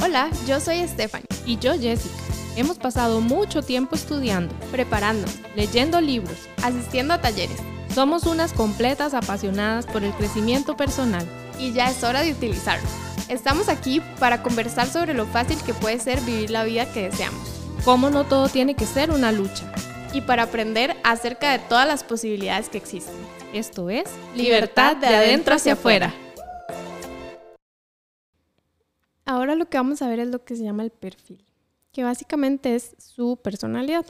Hola, yo soy Stephanie. Y yo Jessica. Hemos pasado mucho tiempo estudiando, preparando, leyendo libros, asistiendo a talleres. Somos unas completas apasionadas por el crecimiento personal. Y ya es hora de utilizarlo. Estamos aquí para conversar sobre lo fácil que puede ser vivir la vida que deseamos. Cómo no todo tiene que ser una lucha. Y para aprender acerca de todas las posibilidades que existen. Esto es Libertad de adentro hacia afuera. Ahora lo que vamos a ver es lo que se llama el perfil, que básicamente es su personalidad.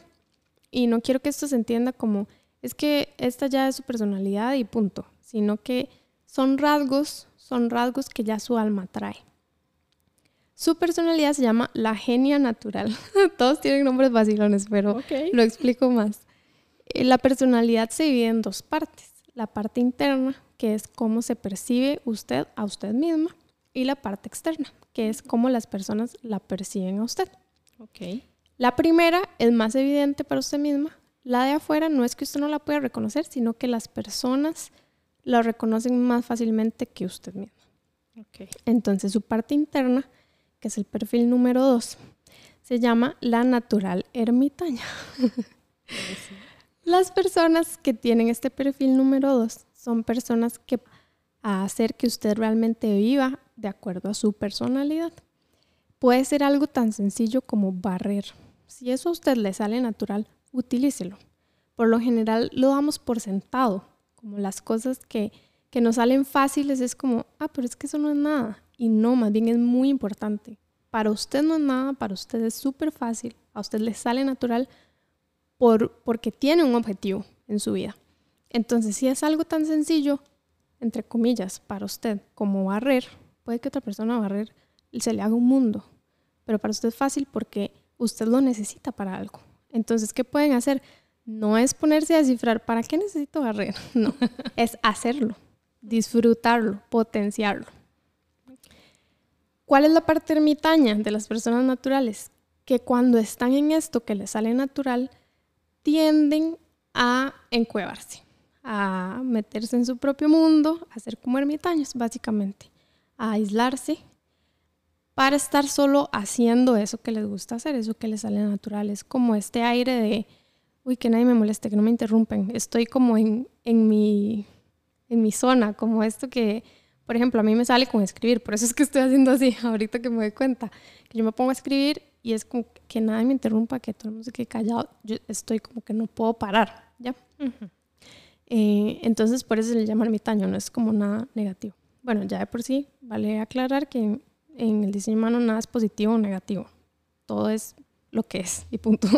Y no quiero que esto se entienda como, es que esta ya es su personalidad y punto, sino que son rasgos, son rasgos que ya su alma trae. Su personalidad se llama la genia natural. Todos tienen nombres vacilones, pero lo explico más. Eh, la personalidad se divide en dos partes. La parte interna, que es cómo se percibe usted a usted misma, y la parte externa, que es cómo las personas la perciben a usted. Okay. La primera es más evidente para usted misma. La de afuera no es que usted no la pueda reconocer, sino que las personas la reconocen más fácilmente que usted misma. Okay. Entonces su parte interna, que es el perfil número dos, se llama la natural ermitaña. Las personas que tienen este perfil número dos son personas que a hacer que usted realmente viva de acuerdo a su personalidad. Puede ser algo tan sencillo como barrer. Si eso a usted le sale natural, utilícelo. Por lo general lo damos por sentado, como las cosas que, que nos salen fáciles es como, ah, pero es que eso no es nada. Y no, más bien es muy importante. Para usted no es nada, para usted es súper fácil, a usted le sale natural por, porque tiene un objetivo en su vida. Entonces, si es algo tan sencillo, entre comillas, para usted como barrer, puede que otra persona barrer se le haga un mundo, pero para usted es fácil porque usted lo necesita para algo. Entonces, ¿qué pueden hacer? No es ponerse a descifrar, ¿para qué necesito barrer? No, es hacerlo, disfrutarlo, potenciarlo. ¿Cuál es la parte ermitaña de las personas naturales? Que cuando están en esto que les sale natural, tienden a encuevarse a meterse en su propio mundo, a ser como ermitaños, básicamente, a aislarse para estar solo haciendo eso que les gusta hacer, eso que les sale natural. Es como este aire de, uy, que nadie me moleste, que no me interrumpen. Estoy como en, en, mi, en mi zona, como esto que, por ejemplo, a mí me sale con escribir, por eso es que estoy haciendo así, ahorita que me doy cuenta, que yo me pongo a escribir y es como que nadie me interrumpa, que todo el mundo se quede callado, yo estoy como que no puedo parar, ¿ya? Eh, entonces, por eso se le llama ermitaño, no es como nada negativo. Bueno, ya de por sí, vale aclarar que en el diseño humano nada es positivo o negativo. Todo es lo que es y punto.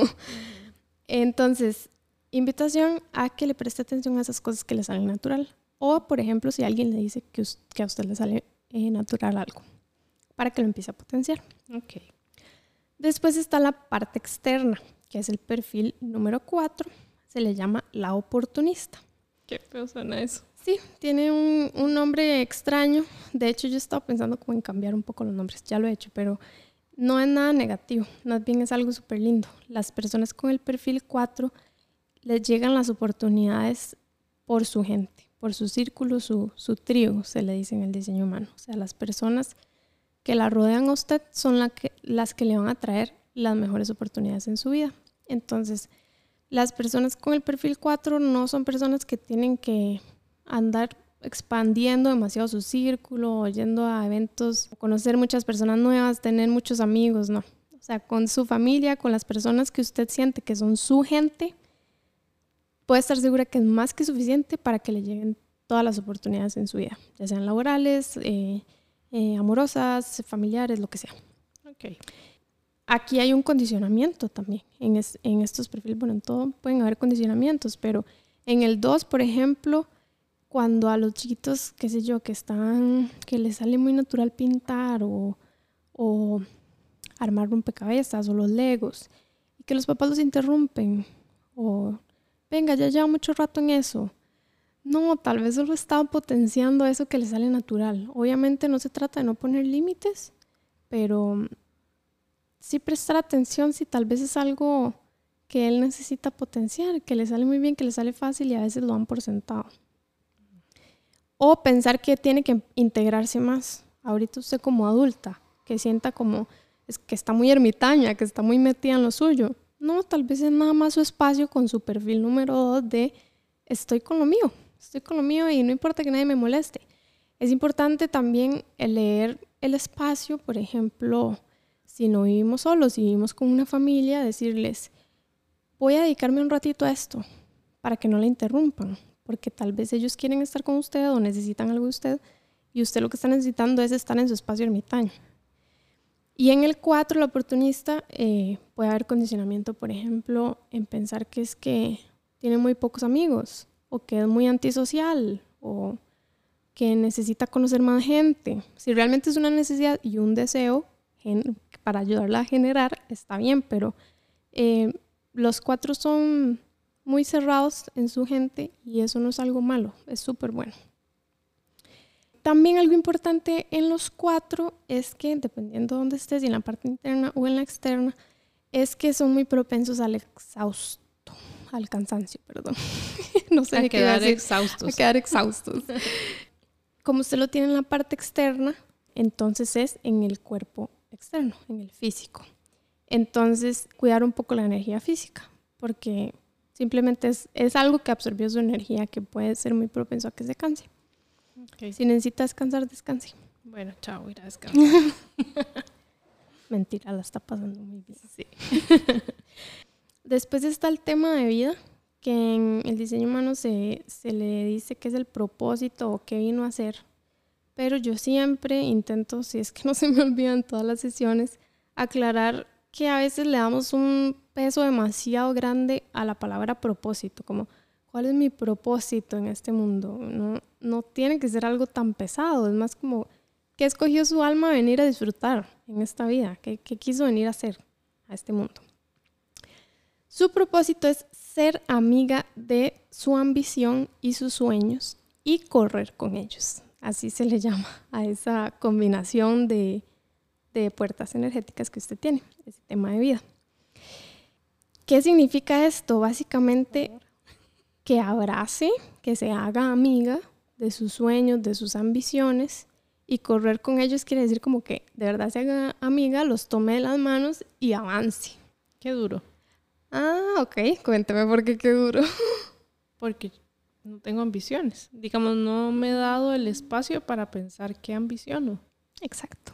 Entonces, invitación a que le preste atención a esas cosas que le salen natural. O, por ejemplo, si alguien le dice que, a usted le sale eh, natural algo, para que lo empiece a potenciar. Okay. Después está la parte externa, que es el perfil número 4. Se le llama la oportunista. Qué feo suena eso. Sí, tiene un, nombre extraño. De hecho, yo estaba pensando como en cambiar un poco los nombres. Ya lo he hecho, pero no es nada negativo. Más bien es algo súper lindo. Las personas con el perfil 4 les llegan las oportunidades por su gente, por su círculo, su, su trío, se le dice en el diseño humano. O sea, las personas que la rodean a usted son la que, las que le van a traer las mejores oportunidades en su vida. Entonces, las personas con el perfil 4 no son personas que tienen que andar expandiendo demasiado su círculo, yendo a eventos, conocer muchas personas nuevas, tener muchos amigos, no. O sea, con su familia, con las personas que usted siente que son su gente, puede estar segura que es más que suficiente para que le lleguen todas las oportunidades en su vida, ya sean laborales, eh, eh, amorosas, familiares, lo que sea. Okay. Aquí hay un condicionamiento también en, estos perfiles. Bueno, en todo pueden haber condicionamientos, pero en el 2, por ejemplo, cuando a los chiquitos, qué sé yo, que están, que les sale muy natural pintar o, o armar rompecabezas o los legos, y que los papás los interrumpen, o venga, ya lleva mucho rato en eso. No, tal vez solo están potenciando eso que les sale natural. Obviamente no se trata de no poner límites, pero sí prestar atención si tal vez es algo que él necesita potenciar, que le sale muy bien, que le sale fácil y a veces lo dan por sentado. O pensar que tiene que integrarse más. Ahorita usted como adulta, que sienta como, es que está muy ermitaña, que está muy metida en lo suyo. No, tal vez es nada más su espacio con su perfil número dos de estoy con lo mío, estoy con lo mío y no importa que nadie me moleste. Es importante también leer el espacio, por ejemplo, si no vivimos solos, si vivimos con una familia, decirles, voy a dedicarme un ratito a esto para que no la interrumpan, porque tal vez ellos quieren estar con usted o necesitan algo de usted y usted lo que está necesitando es estar en su espacio ermitaño. Y en el 4, el oportunista, eh, puede haber condicionamiento, por ejemplo, en pensar que es que tiene muy pocos amigos o que es muy antisocial o que necesita conocer más gente. Si realmente es una necesidad y un deseo para ayudarla a generar, está bien, pero eh, los cuatro son muy cerrados en su gente y eso no es algo malo, es súper bueno. También algo importante en los cuatro es que, dependiendo de dónde estés, y en la parte interna o en la externa, es que son muy propensos al exhausto, al cansancio, perdón. no sé a quedar exhaustos. A quedar exhaustos. Como usted lo tiene en la parte externa, entonces es en el cuerpo externo, en el físico. Entonces, cuidar un poco la energía física, porque simplemente es, es algo que absorbió su energía que puede ser muy propenso a que se canse. Si necesita descansar, descanse. Bueno, chao, ir a descansar. Mentira, la está pasando muy bien. Sí. Después está el tema de vida, que en el diseño humano se, se le dice que es el propósito o qué vino a hacer. Pero yo siempre intento, si es que no se me olvidan todas las sesiones, aclarar que a veces le damos un peso demasiado grande a la palabra propósito, como ¿cuál es mi propósito en este mundo? No, no tiene que ser algo tan pesado, es más como ¿qué escogió su alma venir a disfrutar en esta vida? ¿Qué, qué quiso venir a hacer a este mundo? Su propósito es ser amiga de su ambición y sus sueños y correr con ellos. Así se le llama a esa combinación de, de puertas energéticas que usted tiene, ese tema de vida. ¿Qué significa esto? Básicamente que abrace, que se haga amiga de sus sueños, de sus ambiciones y correr con ellos quiere decir como que de verdad se haga amiga, los tome de las manos y avance. Qué duro. Ah, ok. Cuéntame por qué qué duro. Porque no tengo ambiciones. Digamos, no me he dado el espacio para pensar qué ambiciono. Exacto.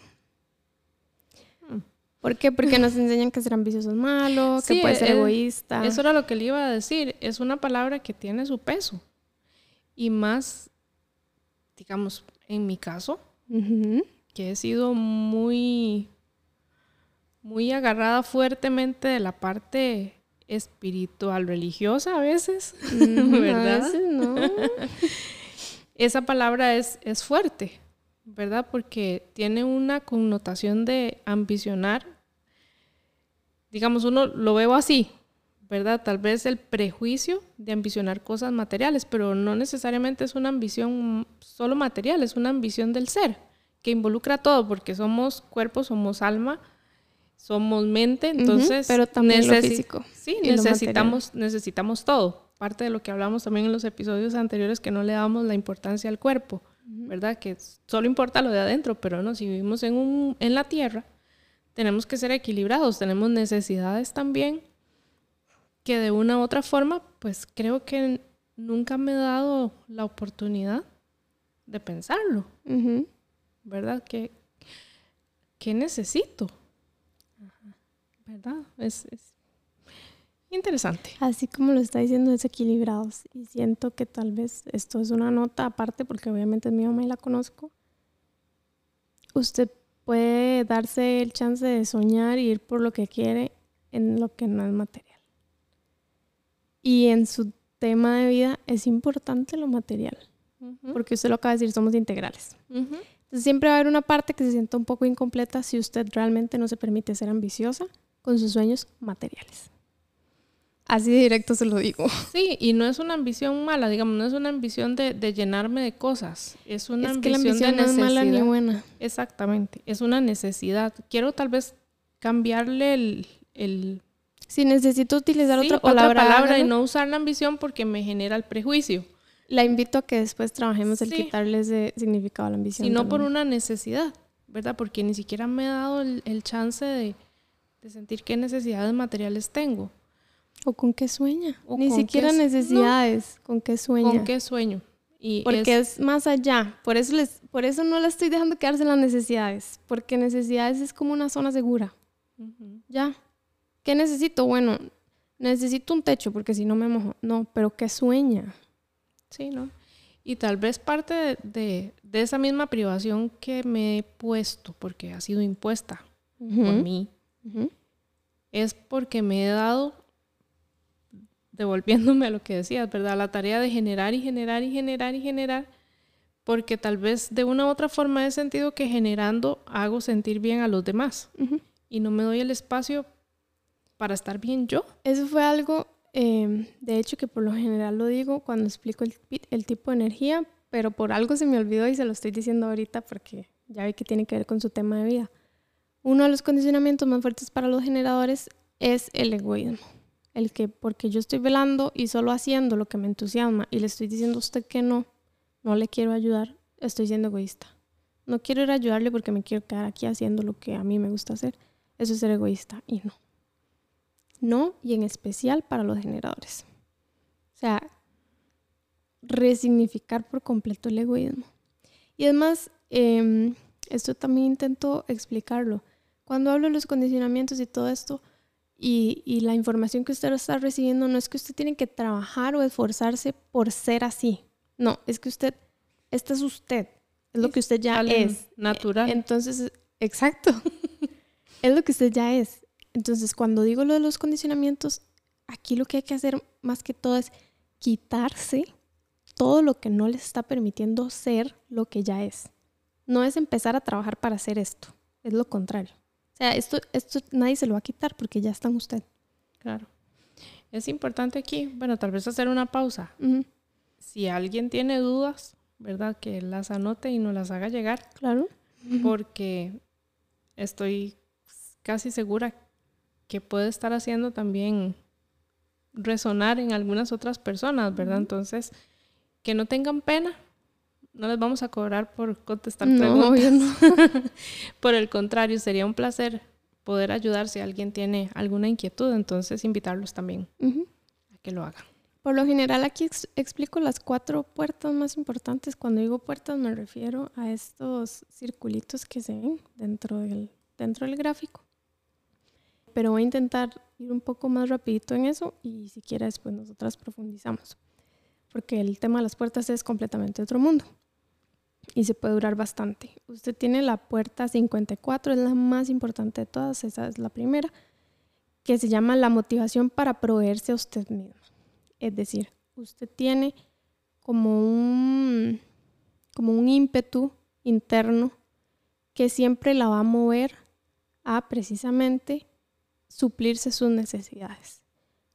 ¿Por qué? Porque nos enseñan que ser ambicioso es malo, que puede ser egoísta. Eso era lo que le iba a decir. Es una palabra que tiene su peso. Y más, digamos, en mi caso, que he sido muy, muy agarrada fuertemente de la parte espiritual, religiosa a veces, ¿verdad? A veces no. Esa palabra es, es fuerte, ¿verdad? Porque tiene una connotación de ambicionar. Digamos, uno lo veo así, ¿verdad? Tal vez el prejuicio de ambicionar cosas materiales, pero no necesariamente es una ambición solo material, es una ambición del ser, que involucra todo, porque somos cuerpo, somos alma, somos mente, entonces pero también lo físico. Sí, necesitamos necesitamos todo. Parte de lo que hablamos también en los episodios anteriores que no le damos la importancia al cuerpo, ¿verdad? Que solo importa lo de adentro, pero no, si vivimos en un en la tierra, tenemos que ser equilibrados, tenemos necesidades también que de una u otra forma, pues creo que nunca me he dado la oportunidad de pensarlo. ¿Verdad? ¿Qué, qué necesito? ¿verdad? Es, interesante. Así como lo está diciendo, desequilibrados. Y siento que tal vez esto es una nota aparte, porque obviamente es mi mamá y la conozco. Usted puede darse el chance de soñar y ir por lo que quiere en lo que no es material. Y en su tema de vida es importante lo material, porque usted lo acaba de decir, somos integrales. Entonces siempre va a haber una parte que se sienta un poco incompleta si usted realmente no se permite ser ambiciosa con sus sueños materiales. Así de directo se lo digo. Sí, y no es una ambición mala, digamos, no es una ambición de, llenarme de cosas. Es una ambición, que la ambición de. No es mala ni buena. Exactamente, es una necesidad. Quiero tal vez cambiarle el... si necesito utilizar otra palabra, y no usar la ambición porque me genera el prejuicio. La invito a que después trabajemos el quitarles de significado a la ambición. Sino por una necesidad. ¿verdad? Porque ni siquiera me he dado el, chance de, sentir qué necesidades materiales tengo. O con qué sueña. ni siquiera necesidades, con qué sueña. Con qué sueño. Y porque es, más allá. Por eso, les, por eso no le estoy dejando quedarse en las necesidades. Porque necesidades es como una zona segura. Ya. ¿Qué necesito? Bueno, necesito un techo porque si no me mojo. No, pero ¿qué sueña? Sí, ¿no? Y tal vez parte de, esa misma privación que me he puesto, porque ha sido impuesta por mí, es porque me he dado, devolviéndome a lo que decías, ¿verdad? La tarea de generar y generar y generar y generar, porque tal vez de una u otra forma he sentido que generando hago sentir bien a los demás y no me doy el espacio para estar bien yo. Eso fue algo Em, de hecho, que por lo general lo digo cuando explico el, tipo de energía, pero por algo se me olvidó y se lo estoy diciendo ahorita porque ya vi que tiene que ver con su tema de vida. Uno de los condicionamientos más fuertes para los generadores es el egoísmo. El que porque yo estoy velando y solo haciendo lo que me entusiasma y le estoy diciendo a usted que no, no le quiero ayudar, estoy siendo egoísta. No quiero ir a ayudarle porque me quiero quedar aquí haciendo lo que a mí me gusta hacer. Eso es ser egoísta y no no y en especial para los generadores. O sea, resignificar por completo el egoísmo. Y además, em, esto también intento explicarlo. Cuando hablo de los condicionamientos y todo esto, y, y, la información que usted está recibiendo, no es que usted tiene que trabajar o esforzarse por ser así. No, es que usted, este es usted, es lo que usted ya es. Natural. Entonces, exacto. es lo que usted ya es. Entonces, cuando digo lo de los condicionamientos, aquí lo que hay que hacer más que todo es quitarse todo lo que no les está permitiendo ser lo que ya es. No es empezar a trabajar para hacer esto, es lo contrario. O sea, esto, esto nadie se lo va a quitar porque ya está en usted. Claro. Es importante aquí, bueno, tal vez hacer una pausa. Si alguien tiene dudas, ¿verdad? Que las anote y no las haga llegar. Claro. Porque estoy casi segura que puede estar haciendo también resonar en algunas otras personas, ¿verdad? Entonces, que no tengan pena, no les vamos a cobrar por contestar preguntas. No. por el contrario, sería un placer poder ayudar si alguien tiene alguna inquietud, entonces invitarlos también a que lo hagan. Por lo general aquí explico las cuatro puertas más importantes. Cuando digo puertas me refiero a estos circulitos que se ven dentro del, dentro del gráfico pero voy a intentar ir un poco más rapidito en eso y si quieres, pues nosotras profundizamos. Porque el tema de las puertas es completamente otro mundo y se puede durar bastante. Usted tiene la puerta 54, es la más importante de todas, esa es la primera, que se llama la motivación para proveerse a usted mismo. Es decir, usted tiene como un, como un ímpetu interno que siempre la va a mover a precisamente suplirse sus necesidades,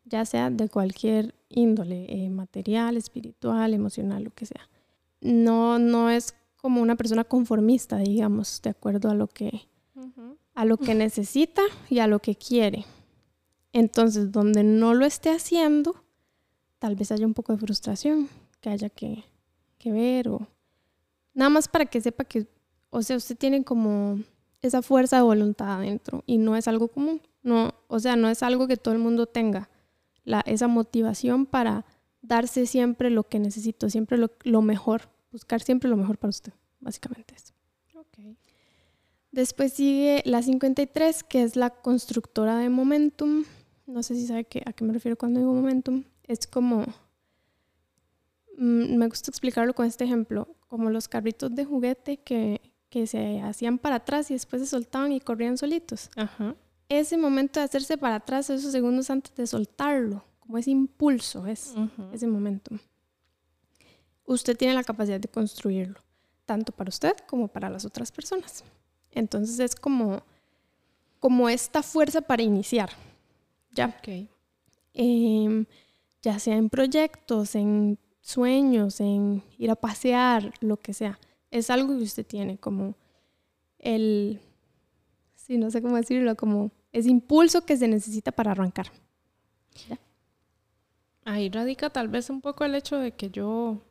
ya sea de cualquier índole, eh, material, espiritual, emocional, lo que sea. No, no es como una persona conformista, digamos, de acuerdo a lo que, a lo que necesita y a lo que quiere. Entonces, donde no lo esté haciendo, tal vez haya un poco de frustración que haya que, que ver o nada más para que sepa que, o sea, usted tiene como esa fuerza de voluntad adentro y no es algo común. No, o sea, no es algo que todo el mundo tenga. La, esa motivación para darse siempre lo que necesito, siempre lo, mejor, buscar siempre lo mejor para usted, básicamente eso. Okay. Después sigue la 53, que es la constructora de momentum. No sé si sabe a qué me refiero cuando digo momentum. Es como, mm, me gusta explicarlo con este ejemplo, como los carritos de juguete que, que se hacían para atrás y después se soltaban y corrían solitos. Ajá ese momento de hacerse para atrás, esos segundos antes de soltarlo, como ese impulso es ese momento. Usted tiene la capacidad de construirlo, tanto para usted como para las otras personas. Entonces es como, como esta fuerza para iniciar. Ya. Em, ya sea en proyectos, en sueños, en ir a pasear, lo que sea. Es algo que usted tiene como el, sí, no sé cómo decirlo, como es impulso que se necesita para arrancar. Ahí radica tal vez un poco el hecho de que yo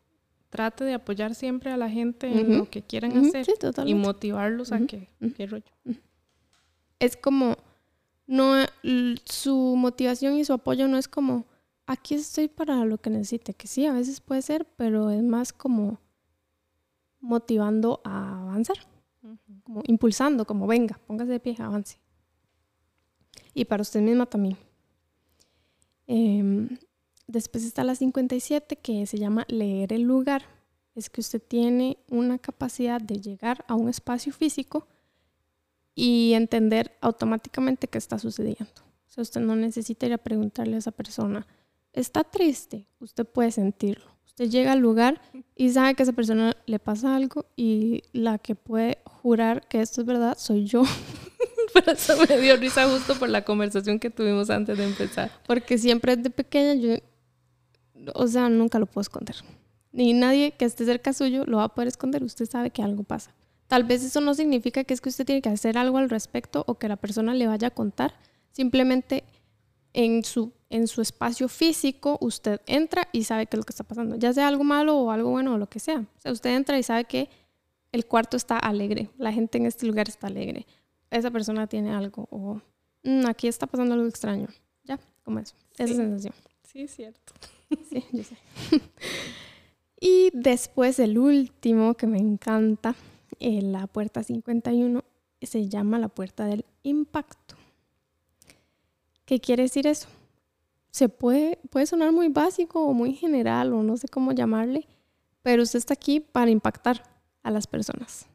trate de apoyar siempre a la gente en lo que quieran hacer y motivarlos a que, qué rollo. Es como, no, su motivación y su apoyo no es como, aquí estoy para lo que necesite, que sí, a veces puede ser, pero es más como motivando a avanzar, como impulsando, como venga, póngase de pie, avance. Y para usted misma también. Em, después está la 57 que se llama leer el lugar. Es que usted tiene una capacidad de llegar a un espacio físico y entender automáticamente qué está sucediendo. O sea, usted no necesita ir a preguntarle a esa persona, ¿está triste? Usted puede sentirlo. Usted llega al lugar y sabe que a esa persona le pasa algo y la que puede jurar que esto es verdad soy yo. Por eso me dio risa justo por la conversación que tuvimos antes de empezar. Porque siempre desde pequeña yo, o sea, nunca lo puedo esconder. Ni nadie que esté cerca suyo lo va a poder esconder. Usted sabe que algo pasa. Tal vez eso no significa que es que usted tiene que hacer algo al respecto o que la persona le vaya a contar. Simplemente en su, en su espacio físico usted entra y sabe qué es lo que está pasando. Ya sea algo malo o algo bueno o lo que sea. O sea, usted entra y sabe que el cuarto está alegre. La gente en este lugar está alegre esa persona tiene algo o mm, aquí está pasando algo extraño. Ya, como eso. Esa sensación. Sí, cierto. Sí, y después el último que me encanta, eh, la puerta 51, se llama la puerta del impacto. ¿Qué quiere decir eso? Se puede, puede sonar muy básico o muy general o no sé cómo llamarle, pero usted está aquí para impactar a las personas.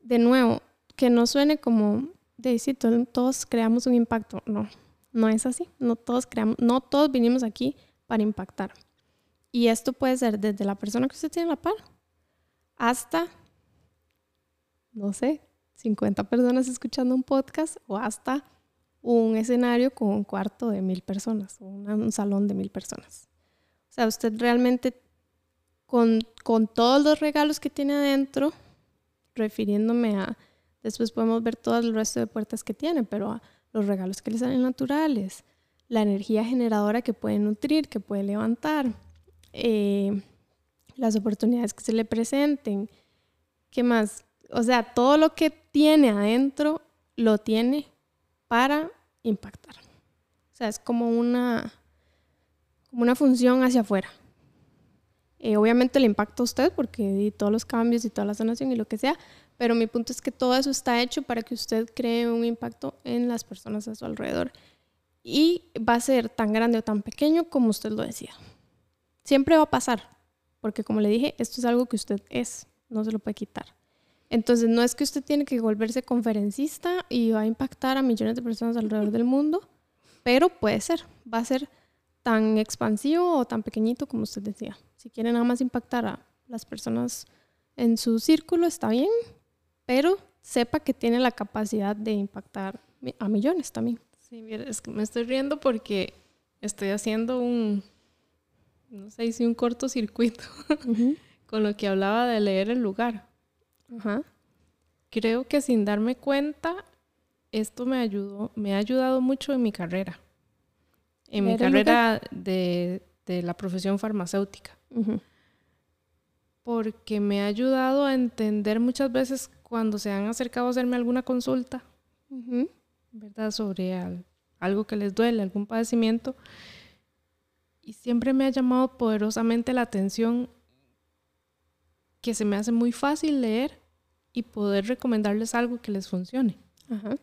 De nuevo, que no suene como de decir todos creamos un impacto. No, no es así. No todos creamos, no todos vinimos aquí para impactar. Y esto puede ser desde la persona que usted tiene en la par hasta, no sé, 50 personas escuchando un podcast o hasta un escenario con un cuarto de mil personas o un salón de mil personas. O sea, usted realmente con, con todos los regalos que tiene adentro, refiriéndome a Después podemos ver todo el resto de puertas que tiene, pero los regalos que le salen naturales, la energía generadora que puede nutrir, que puede levantar, eh, las oportunidades que se le presenten, ¿qué más? O sea, todo lo que tiene adentro lo tiene para impactar. O sea, es como una, como una función hacia afuera. Eh, obviamente le impacta a usted porque todos los cambios y toda la sanación y lo que sea, pero mi punto es que todo eso está hecho para que usted cree un impacto en las personas a su alrededor. Y va a ser tan grande o tan pequeño como usted lo decida. Siempre va a pasar, porque como le dije, esto es algo que usted es, no se lo puede quitar. Entonces, no es que usted tiene que volverse conferencista y va a impactar a millones de personas alrededor del mundo, pero puede ser, va a ser tan expansivo o tan pequeñito como usted decía. Si quiere nada más impactar a las personas en su círculo, está bien, pero sepa que tiene la capacidad de impactar a millones también. Sí, mira, es que me estoy riendo porque estoy haciendo un, no sé si un cortocircuito con lo que hablaba de leer el lugar. Creo que sin darme cuenta, esto me ayudó, me ha ayudado mucho en mi carrera. En mi carrera de, de, la profesión farmacéutica. Porque me ha ayudado a entender muchas veces cuando se han acercado a hacerme alguna consulta, ¿verdad? Sobre algo que les duele, algún padecimiento. Y siempre me ha llamado poderosamente la atención que se me hace muy fácil leer y poder recomendarles algo que les funcione. Ajá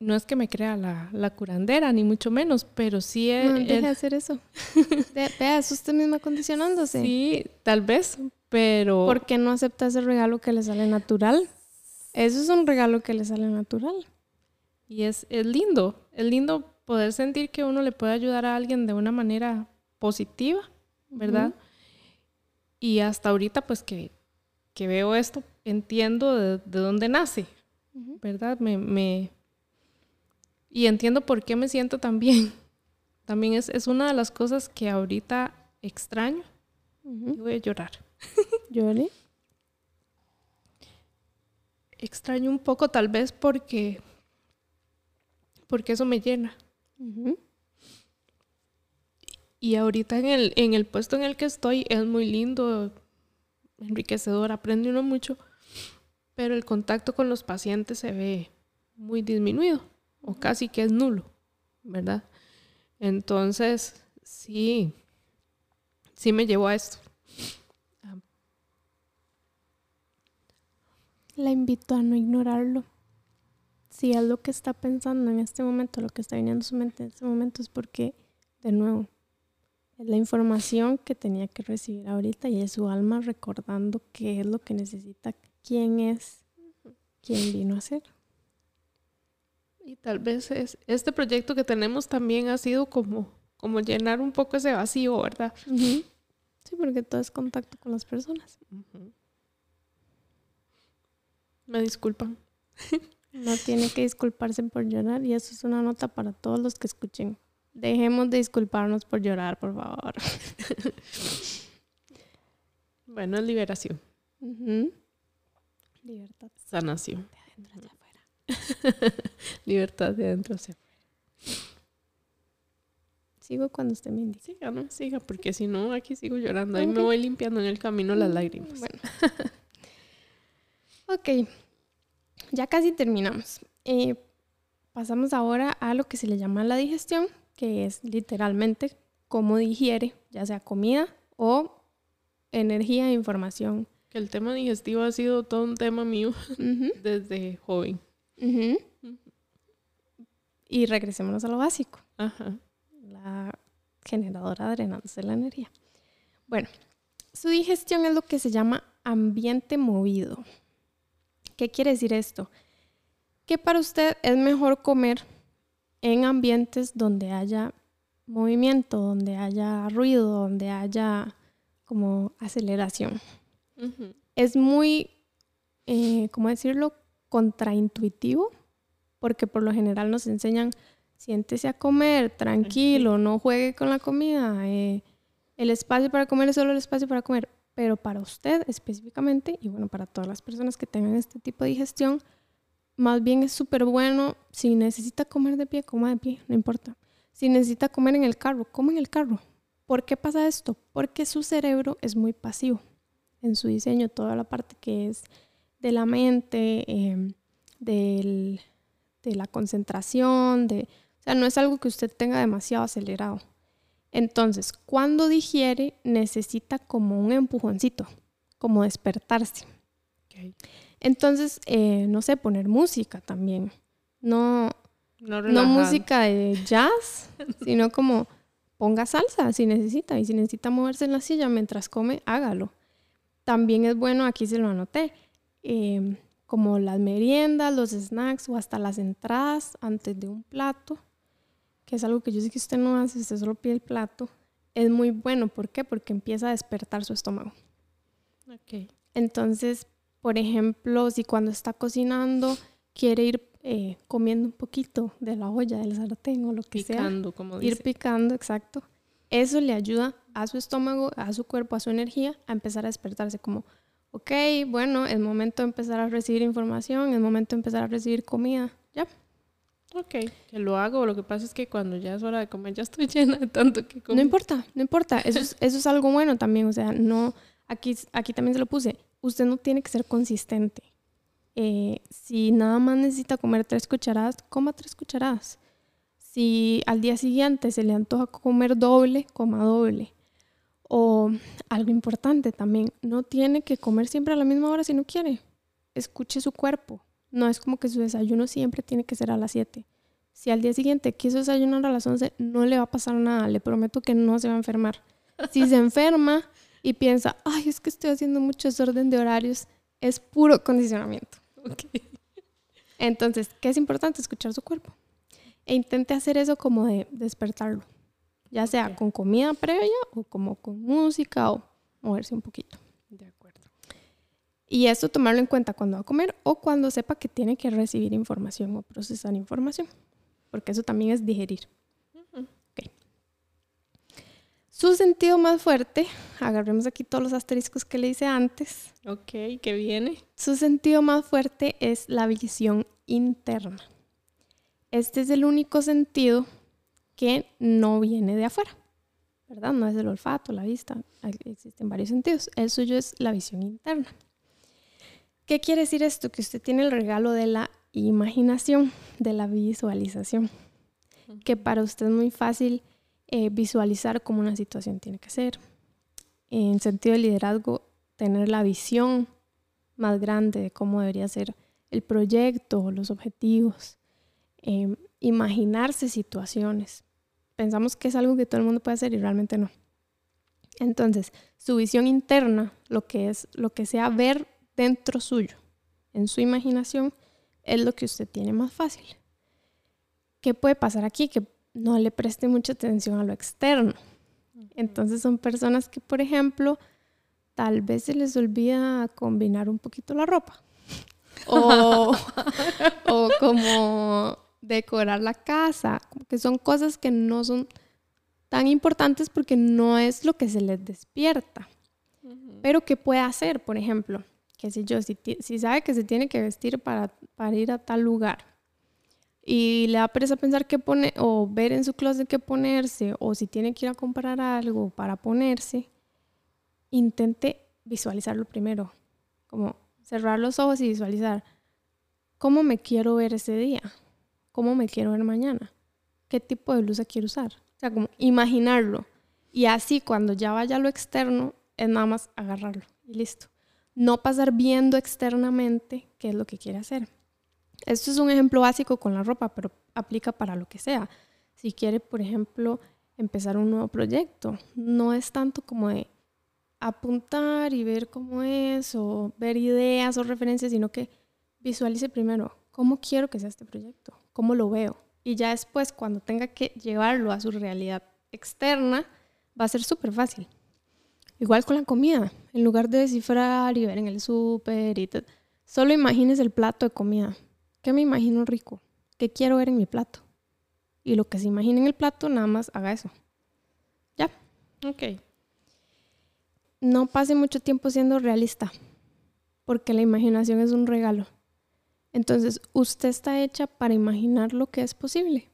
no es que me crea la, curandera, ni mucho menos, pero sí es... No, deje de hacer eso. Vea, es usted misma condicionándose. Sí, tal vez, pero... ¿Por qué no acepta ese regalo que le sale natural? Eso es un regalo que le sale natural. Y es, es lindo, es lindo poder sentir que uno le puede ayudar a alguien de una manera positiva, ¿verdad? Y hasta ahorita, pues que, veo esto, entiendo de, dónde nace, ¿verdad? me, y entiendo por qué me siento tan bien. También es, es una de las cosas que ahorita extraño. voy a llorar. ¿Lloré? Extraño un poco tal vez porque porque eso me llena. Y ahorita en el, en el puesto en el que estoy es muy lindo, enriquecedor, aprende uno mucho, pero el contacto con los pacientes se ve muy disminuido o casi que es nulo, ¿verdad? Entonces, sí, sí me llevó a esto. La invito a no ignorarlo. Si es lo que está pensando en este momento, lo que está viniendo a su mente en este momento es porque, de nuevo, es la información que tenía que recibir ahorita y es su alma recordando qué es lo que necesita, quién es, quién vino a ser. Y tal vez es, este proyecto que tenemos también ha sido como, como llenar un poco ese vacío, ¿verdad? Sí, porque todo es contacto con las personas. Me disculpan. No tiene que disculparse por llorar y eso es una nota para todos los que escuchen. Dejemos de disculparnos por llorar, por favor. bueno, es liberación. Libertad. Sanación. De adentro hacia afuera. Libertad de adentro hacia afuera. Sigo cuando usted me indique. Siga, no siga, porque si no, aquí sigo llorando. Ahí me voy limpiando en el camino las lágrimas. Bueno. Ok. Ya casi terminamos. Eh, pasamos ahora a lo que se le llama la digestión, que es literalmente cómo digiere, ya sea comida o energía e información. Que el tema digestivo ha sido todo un tema mío desde joven. Y regresémonos a lo básico. Ajá. La generadora drenándose de la energía. Bueno, su digestión es lo que se llama ambiente movido. ¿Qué quiere decir esto? Que para usted es mejor comer en ambientes donde haya movimiento, donde haya ruido, donde haya como aceleración. Es muy, eh, ¿cómo decirlo?, contraintuitivo, porque por lo general nos enseñan, siéntese a comer, tranquilo, no juegue con la comida, eh, el espacio para comer es solo el espacio para comer, pero para usted específicamente, y bueno, para todas las personas que tengan este tipo de digestión, más bien es súper bueno, si necesita comer de pie, coma de pie, no importa. Si necesita comer en el carro, coma en el carro. ¿Por qué pasa esto? Porque su cerebro es muy pasivo en su diseño, toda la parte que es de la mente, em, de la concentración, de, o sea, no es algo que usted tenga demasiado acelerado. Entonces, cuando digiere, necesita como un empujoncito, como despertarse. Entonces, eh, no sé, poner música también. No, no, música de jazz, sino como ponga salsa si necesita. Y si necesita moverse en la silla mientras come, hágalo. También es bueno, aquí se lo anoté, em, como las meriendas, los snacks o hasta las entradas antes de un plato que es algo que yo sé que usted no hace, usted solo pide el plato, es muy bueno. ¿Por qué? Porque empieza a despertar su estómago. Okay. Entonces, por ejemplo, si cuando está cocinando quiere ir eh, comiendo un poquito de la olla, del sartén o lo que picando, sea, como dice. ir picando, exacto. Eso le ayuda a su estómago, a su cuerpo, a su energía a empezar a despertarse como, ok, bueno, es momento de empezar a recibir información, es momento de empezar a recibir comida, Ok, que lo hago. Lo que pasa es que cuando ya es hora de comer, ya estoy llena de tanto que comer. No importa, no importa. Eso es, eso es algo bueno también. O sea, no, aquí, aquí también se lo puse. Usted no tiene que ser consistente. Eh, si nada más necesita comer tres cucharadas, coma tres cucharadas. Si al día siguiente se le antoja comer doble, coma doble. O algo importante también, no tiene que comer siempre a la misma hora si no quiere. Escuche su cuerpo no es como que su desayuno siempre tiene que ser a las 7. Si al día siguiente quiso desayunar a las 11, no le va a pasar nada. Le prometo que no se va a enfermar. Si se enferma y piensa, ay, es que estoy haciendo mucho desorden de horarios, es puro condicionamiento. Entonces, ¿qué es importante? Escuchar su cuerpo. E intente hacer eso como de despertarlo. Ya sea con comida previa o como con música o moverse un poquito. Y esto tomarlo en cuenta cuando va a comer o cuando sepa que tiene que recibir información o procesar información, porque eso también es digerir. Su sentido más fuerte, agarremos aquí todos los asteriscos que le hice antes. Ok, ¿qué viene? Su sentido más fuerte es la visión interna. Este es el único sentido que no viene de afuera. ¿verdad? No es el olfato, la vista, existen varios sentidos. El suyo es la visión interna. ¿Qué quiere decir esto? Que usted tiene el regalo de la imaginación, de la visualización, que para usted es muy fácil eh, visualizar cómo una situación tiene que ser. En sentido de liderazgo, tener la visión más grande de cómo debería ser el proyecto, los objetivos, em, imaginarse situaciones. Pensamos que es algo que todo el mundo puede hacer y realmente no. Entonces, su visión interna, lo que es lo que sea ver dentro suyo, en su imaginación, es lo que usted tiene más fácil. ¿Qué puede pasar aquí? Que no le preste mucha atención a lo externo. Entonces son personas que, por ejemplo, tal vez se les olvida combinar un poquito la ropa. O, o como decorar la casa, que son cosas que no son tan importantes porque no es lo que se les despierta. Pero ¿qué puede hacer? Por ejemplo, que si yo, si, si, sabe que se tiene que vestir para, para ir a tal lugar y le da pereza pensar qué pone o ver en su closet qué ponerse o si tiene que ir a comprar algo para ponerse, intente visualizarlo primero, como cerrar los ojos y visualizar cómo me quiero ver ese día, cómo me quiero ver mañana, qué tipo de blusa quiero usar. O sea, como imaginarlo. Y así cuando ya vaya lo externo, es nada más agarrarlo y listo. No pasar viendo externamente qué es lo que quiere hacer. Esto es un ejemplo básico con la ropa, pero aplica para lo que sea. Si quiere, por ejemplo, empezar un nuevo proyecto, no es tanto como de apuntar y ver cómo es o ver ideas o referencias, sino que visualice primero cómo quiero que sea este proyecto, cómo lo veo. Y ya después, cuando tenga que llevarlo a su realidad externa, va a ser súper fácil. Igual con la comida, en lugar de descifrar y ver en el súper y todo, solo imagines el plato de comida. ¿Qué me imagino rico? ¿Qué quiero ver en mi plato? Y lo que se imagine en el plato, nada más haga eso. Ya. Ok. No pase mucho tiempo siendo realista, porque la imaginación es un regalo. Entonces, usted está hecha para imaginar lo que es posible,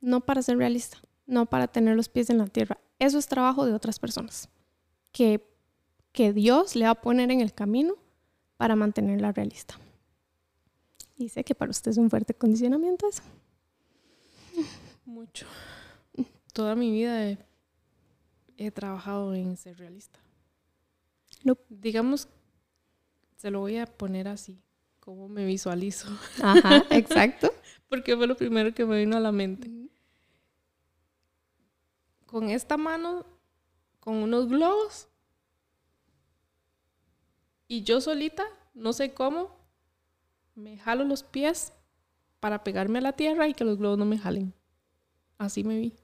no para ser realista, no para tener los pies en la tierra. Eso es trabajo de otras personas, que, que Dios le va a poner en el camino para mantenerla realista. Y sé que para usted es un fuerte condicionamiento eso. Mucho. Toda mi vida he, he trabajado en ser realista. No. Digamos, se lo voy a poner así cómo me visualizo. Ajá, exacto. Porque fue lo primero que me vino a la mente. Con esta mano, con unos globos, y yo solita, no sé cómo, me jalo los pies para pegarme a la tierra y que los globos no me jalen. Así me vi.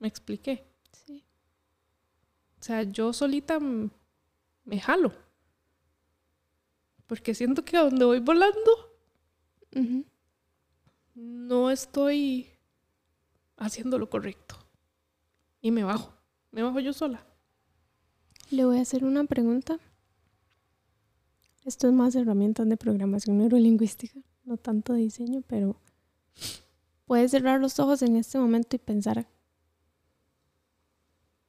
¿Me expliqué? Sí. O sea, yo solita me jalo. Porque siento que a donde voy volando, no estoy haciendo lo correcto. Y me bajo. Me bajo yo sola. Le voy a hacer una pregunta. Esto es más herramientas de programación neurolingüística, no tanto de diseño, pero puede cerrar los ojos en este momento y pensar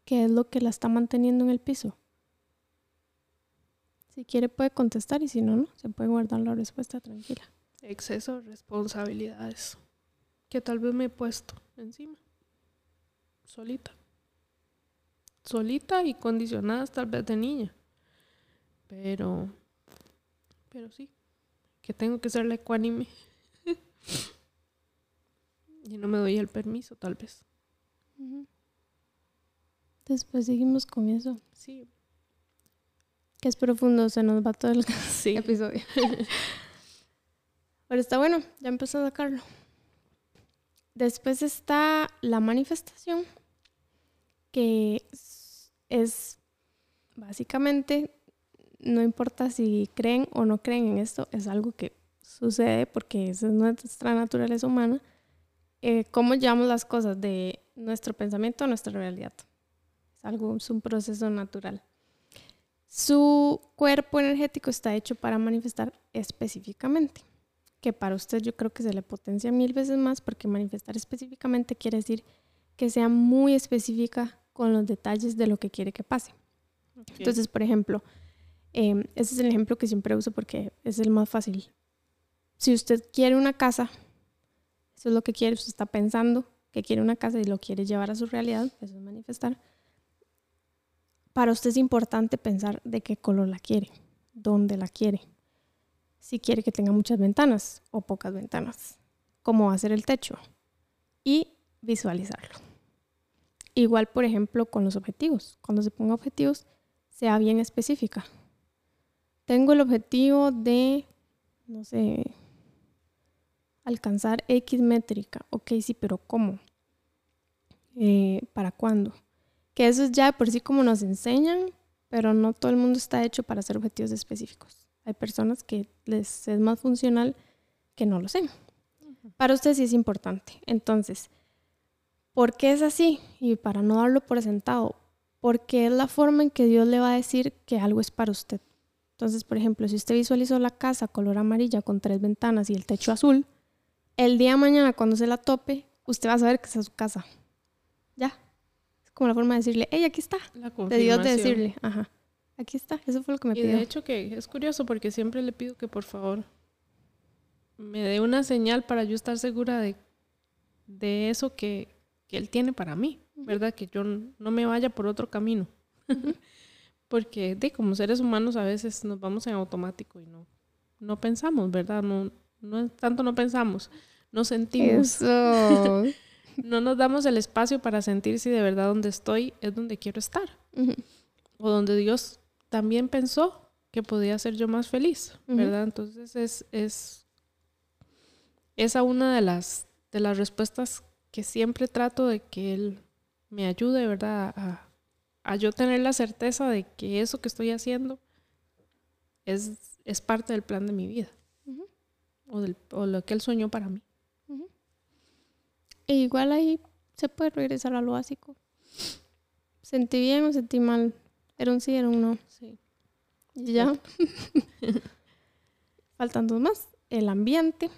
qué es lo que la está manteniendo en el piso. Si quiere puede contestar y si no, no, se puede guardar la respuesta tranquila. Exceso de responsabilidades que tal vez me he puesto encima. Solita. Solita y condicionadas tal vez de niña. Pero, pero sí, que tengo que serle ecuánime. y no me doy el permiso tal vez. Después seguimos con eso. Sí, que es profundo, se nos va todo el episodio. Pero está bueno, ya empezó a sacarlo. Después está la manifestación, que es básicamente, no importa si creen o no creen en esto, es algo que sucede porque es nuestra naturaleza humana. Eh, ¿Cómo llevamos las cosas de nuestro pensamiento a nuestra realidad? Es algo, es un proceso natural. Su cuerpo energético está hecho para manifestar específicamente, que para usted yo creo que se le potencia mil veces más porque manifestar específicamente quiere decir que sea muy específica con los detalles de lo que quiere que pase. Entonces, por ejemplo, em, ese es el ejemplo que siempre uso porque es el más fácil. Si usted quiere una casa, eso es lo que quiere, usted está pensando que quiere una casa y lo quiere llevar a su realidad, eso es manifestar. Para usted es importante pensar de qué color la quiere, dónde la quiere, si quiere que tenga muchas ventanas o pocas ventanas, cómo va a ser el techo y visualizarlo. Igual, por ejemplo, con los objetivos. Cuando se ponga objetivos, sea bien específica. Tengo el objetivo de, no sé, alcanzar X métrica. Ok, sí, pero ¿cómo? Eh, ¿Para cuándo? Que eso es ya por sí como nos enseñan, pero no todo el mundo está hecho para hacer objetivos específicos. Hay personas que les es más funcional que no lo sean. Para usted sí es importante. Entonces, ¿por qué es así? Y para no darlo por sentado, porque es la forma en que Dios le va a decir que algo es para usted. Entonces, por ejemplo, si usted visualizó la casa color amarilla con tres ventanas y el techo azul, el día de mañana cuando se la tope, usted va a saber que esa es su casa. Ya. Es como la forma de decirle, hey, aquí está. de Dios de decirle, ajá, aquí está. Eso fue lo que me y pidió. de hecho que es curioso porque siempre le pido que por favor me dé una señal para yo estar segura de, de eso que, que Él tiene para mí, ¿verdad? Que yo no me vaya por otro camino. porque de como seres humanos a veces nos vamos en automático y no, no pensamos, ¿verdad? No, no tanto no pensamos, no sentimos. no nos damos el espacio para sentir si de verdad donde estoy es donde quiero estar. O donde Dios también pensó que podía ser yo más feliz, ¿verdad? Entonces es, es esa una de las, de las respuestas que siempre trato de que Él me ayude, ¿verdad? A, a yo tener la certeza de que eso que estoy haciendo es, es parte del plan de mi vida o, del, o lo que Él soñó para mí. E igual ahí se puede regresar a lo básico. Sentí bien o sentí mal. Era un sí, era un no. Sí. Y ya. Faltan dos más. El ambiente.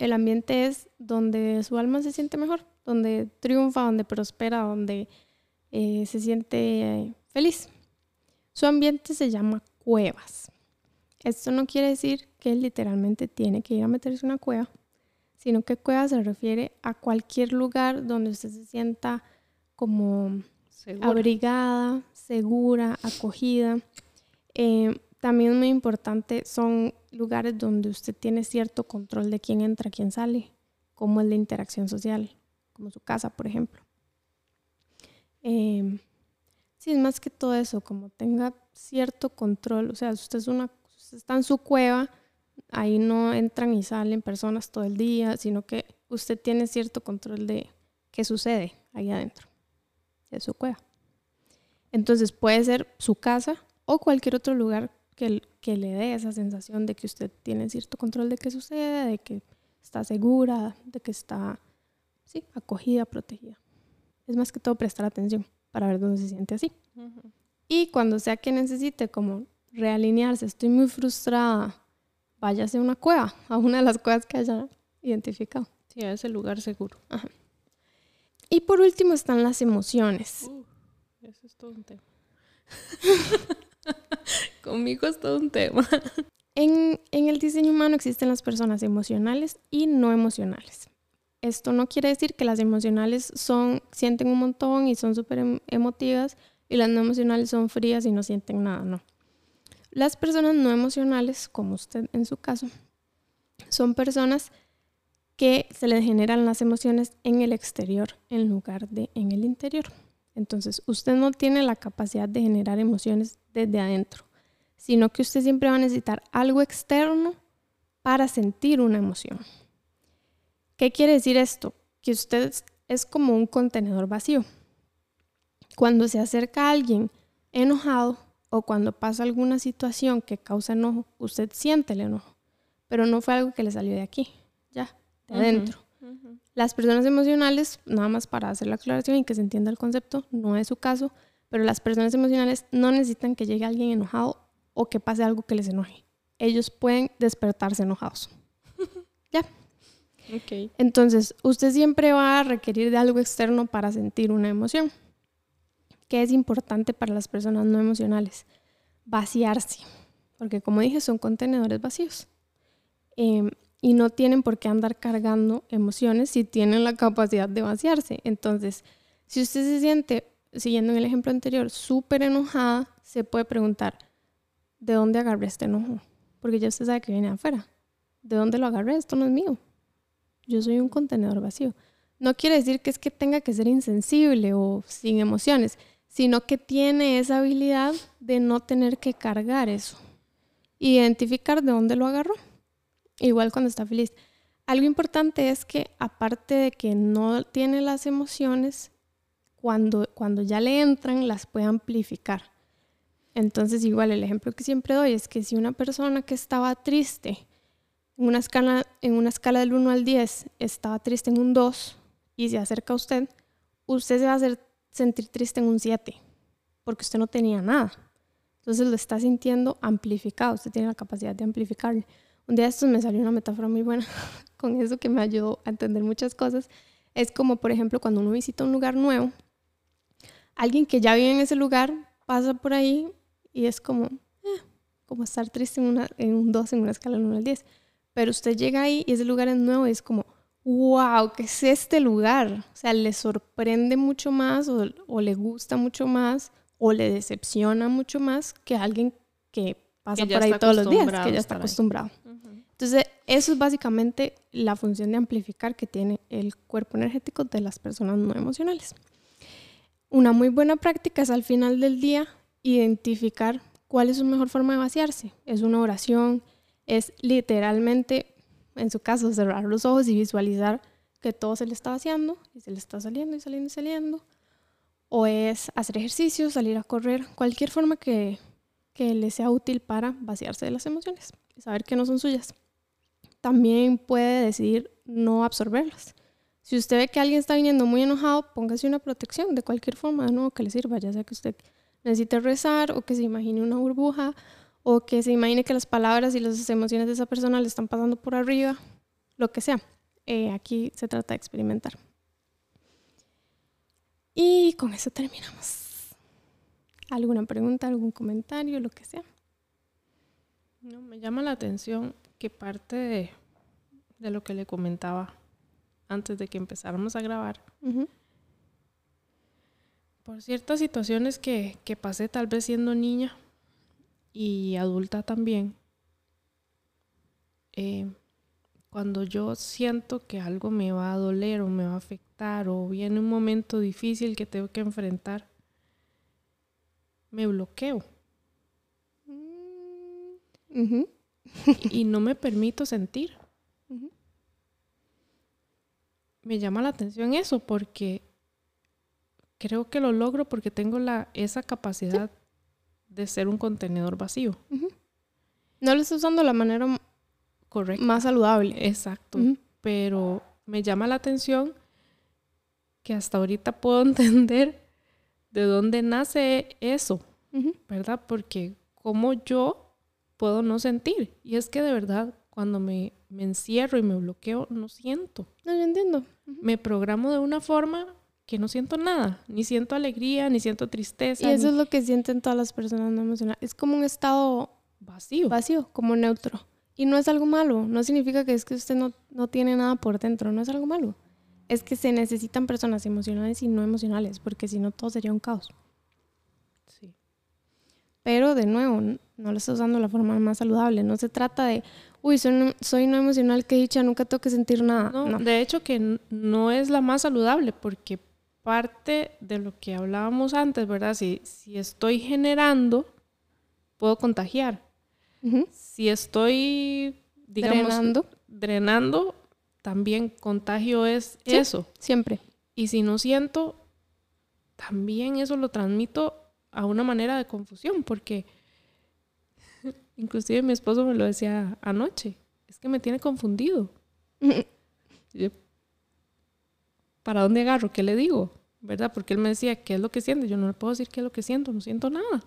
El ambiente es donde su alma se siente mejor, donde triunfa, donde prospera, donde eh, se siente eh, feliz. Su ambiente se llama cuevas. Esto no quiere decir que él literalmente tiene que ir a meterse en una cueva, sino que cueva se refiere a cualquier lugar donde usted se sienta como abrigada, segura, acogida. Eh, también muy importante son lugares donde usted tiene cierto control de quién entra, quién sale, como el de interacción social, como su casa, por ejemplo. Eh, es más que todo eso, como tenga cierto control, o sea, usted, es una, usted está en su cueva, ahí no entran y salen personas todo el día, sino que usted tiene cierto control de qué sucede ahí adentro de su cueva. Entonces puede ser su casa o cualquier otro lugar que, que le dé esa sensación de que usted tiene cierto control de qué sucede, de que está segura, de que está sí, acogida, protegida. Es más que todo prestar atención para ver dónde se siente así. Y cuando sea que necesite como realinearse, estoy muy frustrada, váyase a una cueva, a una de las cuevas que haya identificado. Sí, a ese lugar seguro. Y por último están las emociones. Uh, eso es todo un tema. Conmigo es todo un tema. En, en, el diseño humano existen las personas emocionales y no emocionales. Esto no quiere decir que las emocionales son, sienten un montón y son súper em, emotivas y las no emocionales son frías y no sienten nada, no. Las personas no emocionales, como usted en su caso, son personas que se les generan las emociones en el exterior en lugar de en el interior. Entonces, usted no tiene la capacidad de generar emociones desde adentro, sino que usted siempre va a necesitar algo externo para sentir una emoción. ¿Qué quiere decir esto? Que usted es como un contenedor vacío. Cuando se acerca a alguien enojado, o cuando pasa alguna situación que causa enojo, usted siente el enojo, pero no fue algo que le salió de aquí, ya, de adentro. Las personas emocionales, nada más para hacer la aclaración y que se entienda el concepto, no es su caso, pero las personas emocionales no necesitan que llegue alguien enojado o que pase algo que les enoje. Ellos pueden despertarse enojados. ya. Entonces, usted siempre va a requerir de algo externo para sentir una emoción. ¿Qué es importante para las personas no emocionales? Vaciarse. Porque como dije, son contenedores vacíos. Em, y no tienen por qué andar cargando emociones si tienen la capacidad de vaciarse. Entonces, si usted se siente, siguiendo en el ejemplo anterior, súper enojada, se puede preguntar, ¿de dónde agarré este enojo? Porque ya usted sabe que viene afuera. ¿De dónde lo agarré? Esto no es mío. Yo soy un contenedor vacío. No quiere decir que es que tenga que ser insensible o sin emociones, sino que tiene esa habilidad de no tener que cargar eso. Identificar de dónde lo agarró. Igual cuando está feliz. Algo importante es que aparte de que no tiene las emociones, cuando, cuando ya le entran, las puede amplificar. Entonces, igual el ejemplo que siempre doy es que si una persona que estaba triste, en una escala, en una escala del 1 al 10, estaba triste en un 2 y se acerca a usted, usted se va a hacer sentir triste en un 7, porque usted no tenía nada. Entonces lo está sintiendo amplificado, usted tiene la capacidad de amplificarle. Un día de estos me salió una metáfora muy buena con eso que me ayudó a entender muchas cosas. Es como, por ejemplo, cuando uno visita un lugar nuevo, alguien que ya vive en ese lugar pasa por ahí y es como, eh, como estar triste en, una, en un 2, en una escala del 1 al 10. Pero usted llega ahí y ese lugar es nuevo y es como, wow, ¿qué es este lugar? O sea, le sorprende mucho más o, o le gusta mucho más o le decepciona mucho más que alguien que pasa por ahí todos los días, que ya está acostumbrado. Entonces, eso es básicamente la función de amplificar que tiene el cuerpo energético de las personas no emocionales. Una muy buena práctica es al final del día identificar cuál es su mejor forma de vaciarse. Es una oración, es literalmente, en su caso, cerrar los ojos y visualizar que todo se le está vaciando y se le está saliendo y saliendo y saliendo. O es hacer ejercicio, salir a correr, cualquier forma que, que le sea útil para vaciarse de las emociones y saber que no son suyas. También puede decidir no absorberlas. Si usted ve que alguien está viniendo muy enojado, póngase una protección de cualquier forma nuevo que le sirva, ya sea que usted necesite rezar o que se imagine una burbuja o que se imagine que las palabras y las emociones de esa persona le están pasando por arriba, lo que sea. Eh, aquí se trata de experimentar. Y con eso terminamos. ¿Alguna pregunta, algún comentario, lo que sea? No, me llama la atención que parte de, de lo que le comentaba antes de que empezáramos a grabar, por ciertas situaciones que, que pasé tal vez siendo niña y adulta también, eh, cuando yo siento que algo me va a doler o me va a afectar o viene un momento difícil que tengo que enfrentar, me bloqueo. Mm, y, no me permito sentir. Me llama la atención eso porque creo que lo logro porque tengo la, esa capacidad de ser un contenedor vacío. No lo estoy usando de la manera correcta. Más saludable. Exacto. Pero me llama la atención que hasta ahorita puedo entender de dónde nace eso, ¿verdad? Porque como yo puedo no sentir. Y es que de verdad, cuando me, me encierro y me bloqueo, no siento. No, yo entiendo. Me programo de una forma que no siento nada, ni siento alegría, ni siento tristeza. Y eso es lo que sienten todas las personas no emocionales. Es como un estado vacío. Vacío, como neutro. Y no es algo malo, no significa que es que usted no, no tiene nada por dentro, no es algo malo. Es que se necesitan personas emocionales y no emocionales, porque si no todo sería un caos. Sí. Pero de nuevo, no lo estoy usando de la forma más saludable. No se trata de, uy, soy no, soy no emocional, que dicha, nunca tengo que sentir nada. no, de hecho que no es la más saludable, porque parte de lo que hablábamos antes, ¿verdad? Si, si estoy generando, puedo contagiar. Si estoy, digamos, drenando. drenando, también contagio es eso. Siempre. Y si no siento, también eso lo transmito a una manera de confusión, porque inclusive mi esposo me lo decía anoche, es que me tiene confundido. ¿para dónde agarro? ¿Qué le digo? ¿Verdad? Porque él me decía, ¿qué es lo que siente? Yo no le puedo decir qué es lo que siento, no siento nada.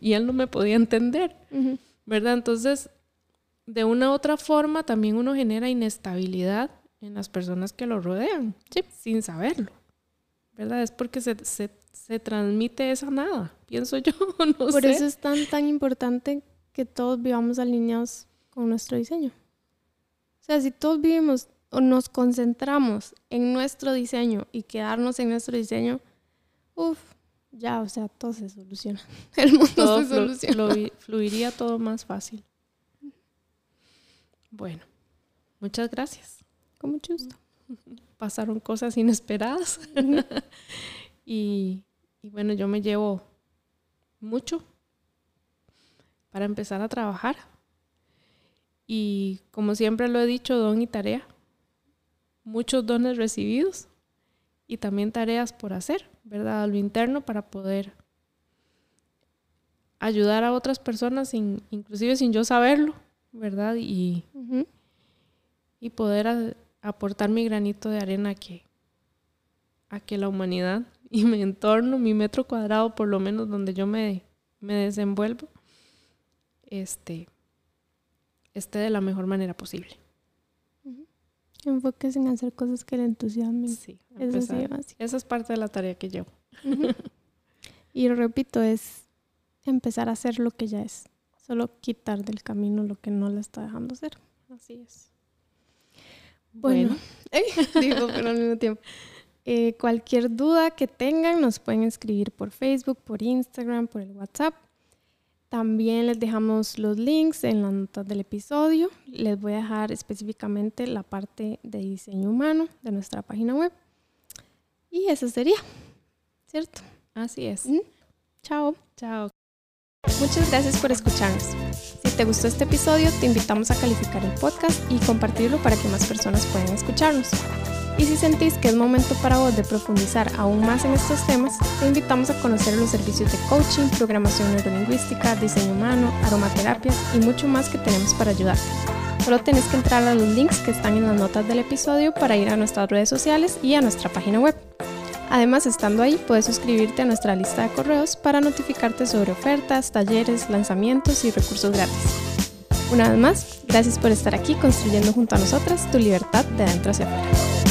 Y él no me podía entender, ¿verdad? Entonces, de una u otra forma, también uno genera inestabilidad en las personas que lo rodean, sin saberlo. ¿Verdad? Es porque se, se, transmite esa nada, pienso yo. No Por eso es tan, tan importante que todos vivamos alineados con nuestro diseño. O sea, si todos vivimos o nos concentramos en nuestro diseño y quedarnos en nuestro diseño, uff, ya, o sea, todo se soluciona. El mundo se soluciona. fluiría todo más fácil. Bueno, muchas gracias. Con mucho gusto. Pasaron cosas inesperadas. y, y bueno, yo me llevo mucho para empezar a trabajar. Y como siempre lo he dicho, don y tarea. Muchos dones recibidos y también tareas por hacer, ¿verdad? A lo interno para poder ayudar a otras personas, inclusive sin yo saberlo, ¿verdad? Y, y poder aportar mi granito de arena a que, a que la humanidad y mi entorno, mi metro cuadrado, por lo menos donde yo me, me desenvuelvo, este, esté de la mejor manera posible. Enfoques en hacer cosas que le entusiasmen. Sí, esa es parte de la tarea que llevo. y repito, es empezar a hacer lo que ya es. Solo quitar del camino lo que no le está dejando hacer. Así es. Bueno, digo, pero al mismo tiempo. Eh, cualquier duda que tengan nos pueden escribir por Facebook, por Instagram, por el WhatsApp. También les dejamos los links en las notas del episodio. Les voy a dejar específicamente la parte de diseño humano de nuestra página web. Y eso sería, ¿cierto? Así es. Chao. Chao. Muchas gracias por escucharnos. Si te gustó este episodio, te invitamos a calificar el podcast y compartirlo para que más personas puedan escucharnos. Y si sentís que es momento para vos de profundizar aún más en estos temas, te invitamos a conocer los servicios de coaching, programación neurolingüística, diseño humano, aromaterapias y mucho más que tenemos para ayudarte. Solo tenés que entrar a los links que están en las notas del episodio para ir a nuestras redes sociales y a nuestra página web. Además, estando ahí, puedes suscribirte a nuestra lista de correos para notificarte sobre ofertas, talleres, lanzamientos y recursos gratis. Una vez más, gracias por estar aquí construyendo junto a nosotras tu libertad de adentro hacia afuera.